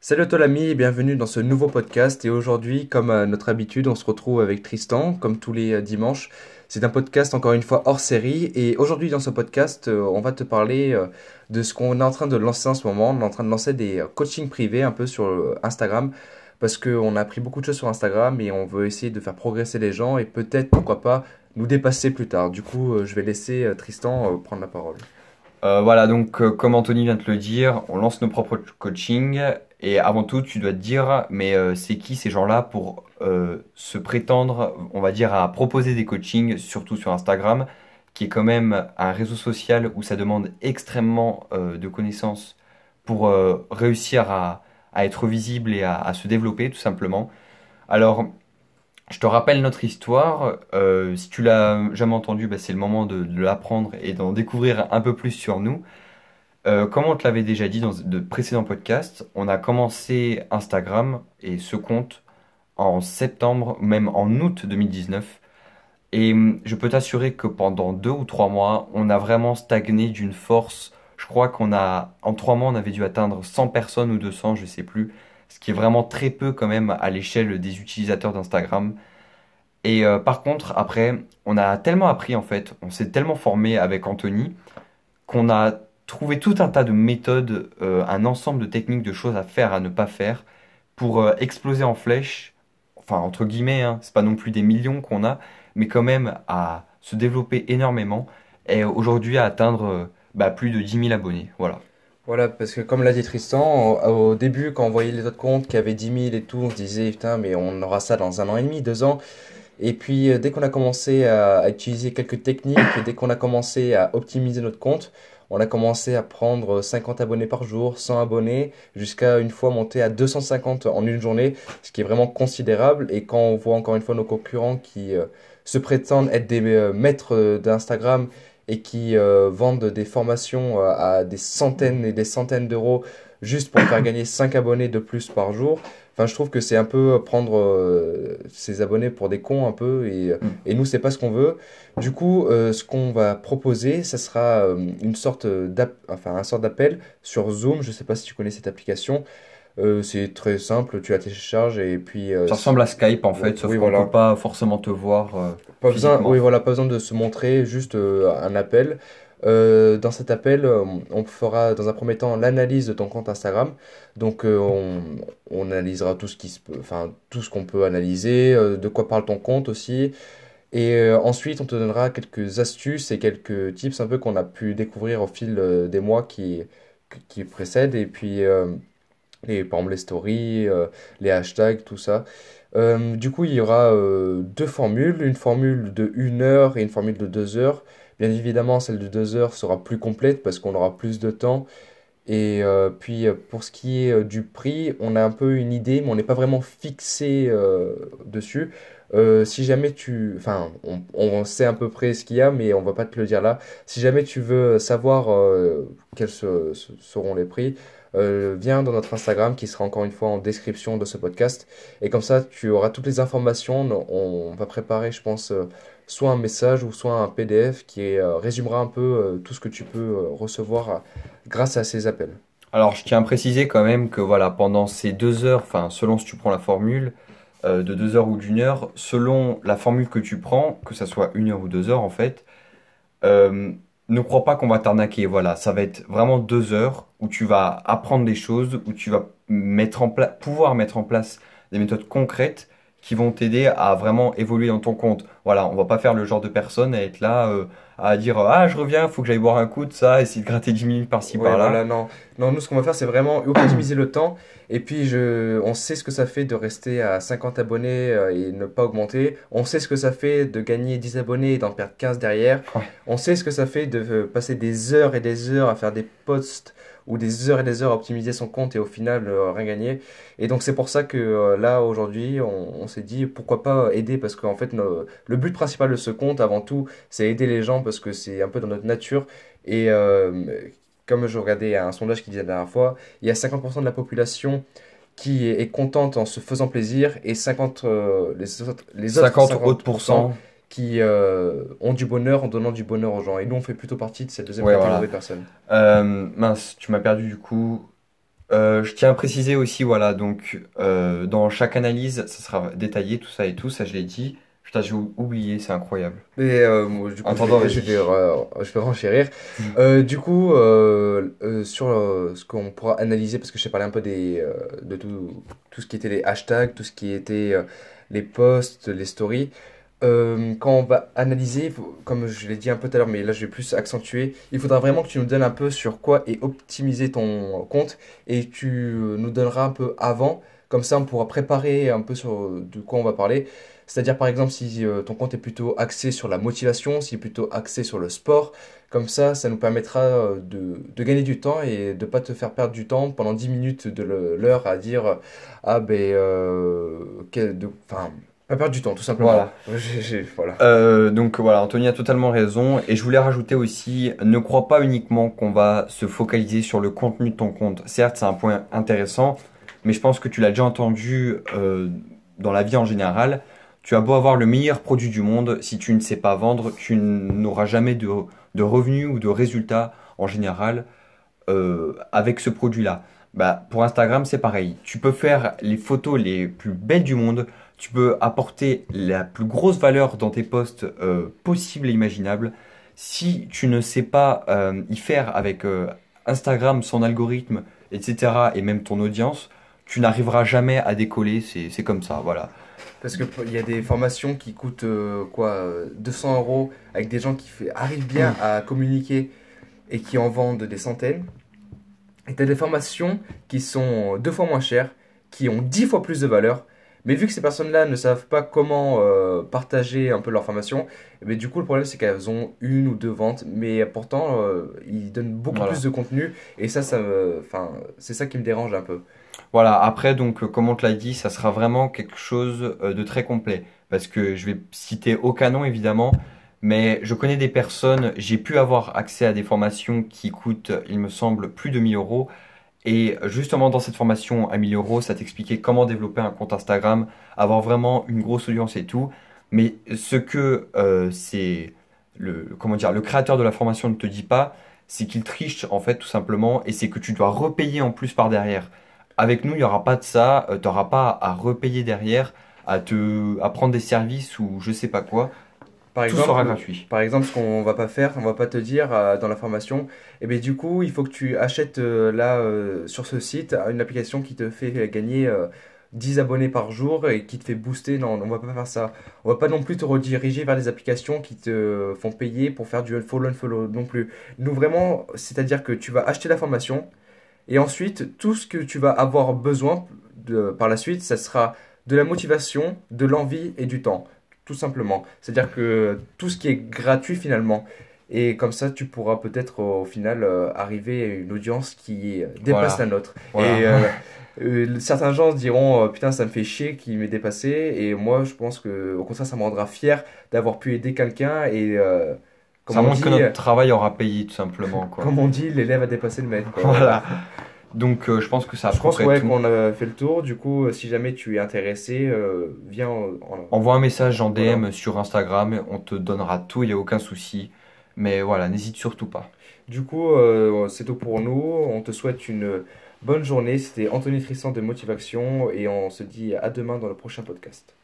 Salut toi l'ami, bienvenue dans ce nouveau podcast. Et aujourd'hui, comme à notre habitude, on se retrouve avec Tristan, comme tous les euh, dimanches. C'est un podcast encore une fois hors série. Et aujourd'hui, dans ce podcast, euh, on va te parler euh, de ce qu'on est en train de lancer en ce moment. On est en train de lancer des coachings privés un peu sur Instagram. Parce qu'on a appris beaucoup de choses sur Instagram et on veut essayer de faire progresser les gens et peut-être, pourquoi pas, nous dépasser plus tard. Du coup, je vais laisser Tristan prendre la parole. Voilà, donc comme Anthony vient de le dire, on lance nos propres coachings et avant tout, tu dois te dire, mais euh, c'est qui ces gens-là pour euh, se prétendre, on va dire, à proposer des coachings, surtout sur Instagram, qui est quand même un réseau social où ça demande extrêmement euh, de connaissances pour réussir à, être visible et à, se développer, tout simplement. Alors, je te rappelle notre histoire. si tu l'as jamais entendu, bah, c'est le moment de, de l'apprendre et d'en découvrir un peu plus sur nous. Euh, comme on te l'avait déjà dit dans de précédents podcasts, on a commencé Instagram et ce compte en septembre, même en août 2019. Et hum, je peux t'assurer que pendant deux ou trois mois, on a vraiment stagné d'une force. Je crois qu'on a, en trois mois, on avait dû atteindre 100 personnes ou 200, je sais plus. Ce qui est vraiment très peu quand même à l'échelle des utilisateurs d'Instagram. Et euh, par contre, après, on a tellement appris en fait, on s'est tellement formé avec Anthony qu'on a trouver tout un tas de méthodes, euh, un ensemble de techniques, de choses à faire, à ne pas faire, pour euh, exploser en flèche, enfin entre guillemets, hein, c'est pas non plus des millions qu'on a, mais quand même à se développer énormément et aujourd'hui à atteindre bah, plus de 10 000 abonnés. Voilà. Voilà, parce que comme l'a dit Tristan, au, début, quand on voyait les autres comptes qui avaient 10 000 et tout, on se disait, putain, mais on aura ça dans un an et demi, deux ans. Et puis, dès qu'on a commencé à, à, utiliser quelques techniques, dès qu'on a commencé à optimiser notre compte, on a commencé à prendre 50 abonnés par jour, 100 abonnés, jusqu'à une fois monter à 250 en une journée, ce qui est vraiment considérable. Et quand on voit encore une fois nos concurrents qui euh, se prétendent être des euh, maîtres d'Instagram et qui euh, vendent des formations à des centaines et des centaines d'euros juste pour faire gagner 5 abonnés de plus par jour, Enfin, je trouve que c'est un peu prendre euh, ses abonnés pour des cons un peu et, mm. et nous c'est pas ce qu'on veut. Du coup, euh, ce qu'on va proposer, ça sera euh, une sorte d'app, enfin un sort d'appel sur Zoom. Je sais pas si tu connais cette application. C'est très simple, tu la télécharges et puis. ça ressemble à Skype en fait, sauf qu'on ne peut pas forcément te voir. pas besoin, oui voilà, pas besoin de se montrer, juste un appel. Euh, dans cet appel, euh, on fera dans un premier temps l'analyse de ton compte Instagram. Donc, euh, on, on, analysera tout ce qui se peut, enfin tout ce qu'on peut analyser, de quoi parle ton compte aussi. Et ensuite, on te donnera quelques astuces et quelques tips un peu qu'on a pu découvrir au fil des mois qui, qui précèdent. Et puis, les stories, les hashtags, tout ça. du coup, il y aura deux formules, une formule de 1 heure et une formule de 2 heures. Bien évidemment, celle de 2 heures sera plus complète parce qu'on aura plus de temps. Et euh, puis euh, pour ce qui est euh, du prix, on a un peu une idée, mais on n'est pas vraiment fixé dessus. si jamais tu... Enfin, on, on, sait à peu près ce qu'il y a, mais on va pas te le dire là. Si jamais tu veux savoir quels seront les prix, viens dans notre Instagram qui sera encore une fois en description de ce podcast. Et comme ça, tu auras toutes les informations. On, va préparer, je pense soit un message ou soit un PDF qui euh, résumera un peu euh, tout ce que tu peux euh, recevoir grâce à ces appels. Alors je tiens à préciser quand même que voilà pendant ces deux heures, enfin selon si tu prends la formule de deux heures ou d'une heure, selon la formule que tu prends, que ça soit une heure ou deux heures en fait, ne crois pas qu'on va t'arnaquer. Voilà, ça va être vraiment deux heures où tu vas apprendre des choses, où tu vas mettre en pouvoir mettre en place des méthodes concrètes qui vont t'aider à vraiment évoluer dans ton compte. Voilà, on va pas faire le genre de personne à être là euh, à dire ah je reviens, faut que j'aille boire un coup de ça, essayer de gratter 10 minutes par-ci par-là. non, non, nous ce qu'on va faire c'est vraiment optimiser le temps et puis je, on sait ce que ça fait de rester à 50 abonnés euh, et ne pas augmenter. On sait ce que ça fait de gagner 10 abonnés et d'en perdre 15 derrière. On sait ce que ça fait de euh, passer des heures et des heures à faire des posts ou des heures et des heures à optimiser son compte et au final euh, rien gagner. Et donc c'est pour ça que euh, là aujourd'hui on, s'est dit pourquoi pas aider? Parce qu'en fait le but principal de ce compte avant tout c'est aider les gens parce que c'est un peu dans notre nature et euh, comme je regardais un sondage qui disait la dernière fois, il y a 50% de la population qui est, contente en se faisant plaisir et 50 les autres les 50, autres pourcents qui euh, ont du bonheur en donnant du bonheur aux gens. Et nous, on fait plutôt partie de cette deuxième catégorie de personnes. Euh, mince, tu m'as perdu du coup. Euh, je tiens à préciser aussi, voilà, donc euh, dans chaque analyse, ça sera détaillé, tout ça et tout, ça je l'ai dit. Putain, j'ai ou- oublié, c'est incroyable. Mais euh, moi, du coup, Entendant, je vais, je vais, euh, renchérir. Mm. Euh, du coup, euh, euh, sur euh, ce qu'on pourra analyser, parce que je t'ai parlé un peu des, euh, de tout, tout ce qui était les hashtags, tout ce qui était euh, les posts, les stories. Euh, quand on va analyser, comme je l'ai dit un peu tout à l'heure, mais là je vais plus accentuer, il faudra vraiment que tu nous donnes un peu sur quoi est optimisé ton compte et tu euh, nous donneras un peu avant, comme ça on pourra préparer un peu sur de quoi on va parler. C'est-à-dire par exemple si euh, ton compte est plutôt axé sur la motivation, s'il est plutôt axé sur le sport, comme ça ça nous permettra euh, de, de gagner du temps et de pas te faire perdre du temps pendant 10 minutes de l'heure à dire ah ben euh, quel- de- enfin pas perdre du temps tout simplement. Voilà. Euh, donc voilà, Anthony a totalement raison. Et je voulais rajouter aussi, ne crois pas uniquement qu'on va se focaliser sur le contenu de ton compte. Certes, c'est un point intéressant, mais je pense que tu l'as déjà entendu euh, dans la vie en général. Tu as beau avoir le meilleur produit du monde, si tu ne sais pas vendre, tu n'auras jamais de, revenus ou de résultats en général euh, avec ce produit-là. Bah, pour Instagram, c'est pareil. Tu peux faire les photos les plus belles du monde, tu peux apporter la plus grosse valeur dans tes posts euh, possibles et imaginables. Si tu ne sais pas euh, y faire avec euh, Instagram, son algorithme, etc., et même ton audience, tu n'arriveras jamais à décoller. C'est comme ça, voilà. Parce que il y a des formations qui coûtent euh, quoi euh, 200 euros avec des gens qui fait- arrivent bien à communiquer et qui en vendent des centaines. Et tu as des formations qui sont deux fois moins chères, qui ont dix fois plus de valeur. Mais vu que ces personnes-là ne savent pas comment euh, partager un peu leur formation, eh bien, du coup le problème c'est qu'elles ont une ou deux ventes, mais pourtant euh, ils donnent beaucoup Voilà. plus de contenu et ça, ça enfin, c'est ça qui me dérange un peu. Voilà, après, donc, euh, comme on te l'a dit, ça sera vraiment quelque chose euh, de très complet. Parce que je vais citer aucun nom, évidemment, mais je connais des personnes, j'ai pu avoir accès à des formations qui coûtent, il me semble, plus de 1000 euros. Et justement, dans cette formation à 1000 euros, ça t'expliquait comment développer un compte Instagram, avoir vraiment une grosse audience et tout. Mais ce que euh, c'est le, comment dire, le créateur de la formation ne te dit pas, c'est qu'il triche, en fait, tout simplement, et c'est que tu dois repayer en plus par derrière. Avec nous, il n'y aura pas de ça. tu n'auras pas à repayer derrière, à te, à prendre des services ou je sais pas quoi. Par Tout exemple, sera gratuit. Par exemple, ce qu'on va pas faire, on va pas te dire euh, dans la formation, et bien du coup, il faut que tu achètes euh, là euh, sur ce site une application qui te fait gagner euh, 10 abonnés par jour et qui te fait booster. Non, on va pas faire ça. On va pas non plus te rediriger vers des applications qui te font payer pour faire du unfollow unfollow non plus. Nous vraiment, c'est-à-dire que tu vas acheter la formation et ensuite tout ce que tu vas avoir besoin de, par la suite, ça sera de la motivation, de l'envie et du temps tout simplement. C'est-à-dire que tout ce qui est gratuit finalement. Et comme ça, tu pourras peut-être au final euh, arriver à une audience qui dépasse Voilà. la nôtre. Voilà. Et euh, euh, certains gens se diront putain, ça me fait chier qu'il m'ait dépassé. Et moi, je pense que au contraire, ça me rendra fier d'avoir pu aider quelqu'un. Et comme, Ça on montre que notre travail aura payé, tout simplement. Quoi. comme on dit, l'élève a dépassé le maître. quoi. Voilà. Donc, euh, je pense que ça a Je pense ouais, qu'on a fait le tour. Du coup, euh, si jamais tu es intéressé, euh, viens en, en- Envoie un message en DM Voilà. sur Instagram, on te donnera tout, il n'y a aucun souci. Mais voilà, n'hésite surtout pas. Du coup, euh, c'est tout pour nous. On te souhaite une bonne journée. C'était Anthony Tristan de Motivation et on se dit à demain dans le prochain podcast.